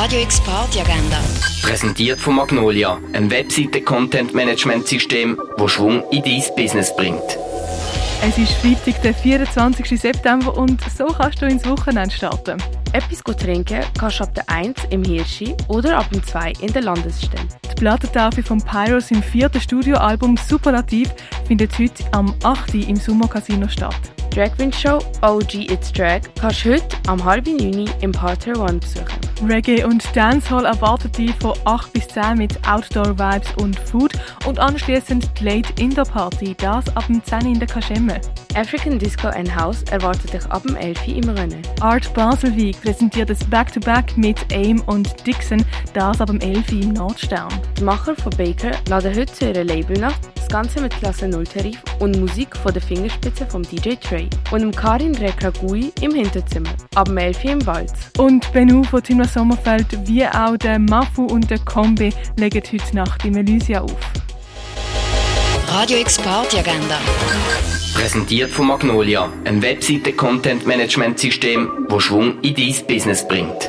Radio X Party Agenda. Präsentiert von Magnolia, ein Webseite-Content-Management-System, das Schwung in dein Business bringt. Es ist Freitag, der 24. September und so kannst du ins Wochenende starten. Etwas gut trinken kannst du ab der 1 im Hirschi oder ab dem 2 in der Landesstelle. Die Plattentafel von Pyros im vierten Studioalbum Superlativ findet heute am 8. im Sommercasino statt. Dragwind Show OG It's Drag kannst du heute am halben Juni im Parterre One besuchen. Reggae und Dancehall erwartet dich von 8 bis 10 mit Outdoor-Vibes und Food und anschließend die Late Indoor Party, das ab dem 10 in der Kaschemme. African Disco and House erwartet dich ab dem 11 im Rennen. Art Baselwijk präsentiert das Back-to-Back mit AIM und Dixon, das ab dem 11 im Nordstern. Die Macher von Baker laden heute zu ihrem Label nach, das Ganze mit Klasse 0 Tarif und Musik von der Fingerspitze vom DJ Trey und dem Karin Rekagui im Hinterzimmer, ab dem 11 im Walz. Und Benu von Tina Sommerfeld wie auch der Mafu und der Kombi legen heute Nacht im Elysia auf. Radio X Party Agenda. Präsentiert von Magnolia, ein Webseite-Content-Management-System, das Schwung in dein Business bringt.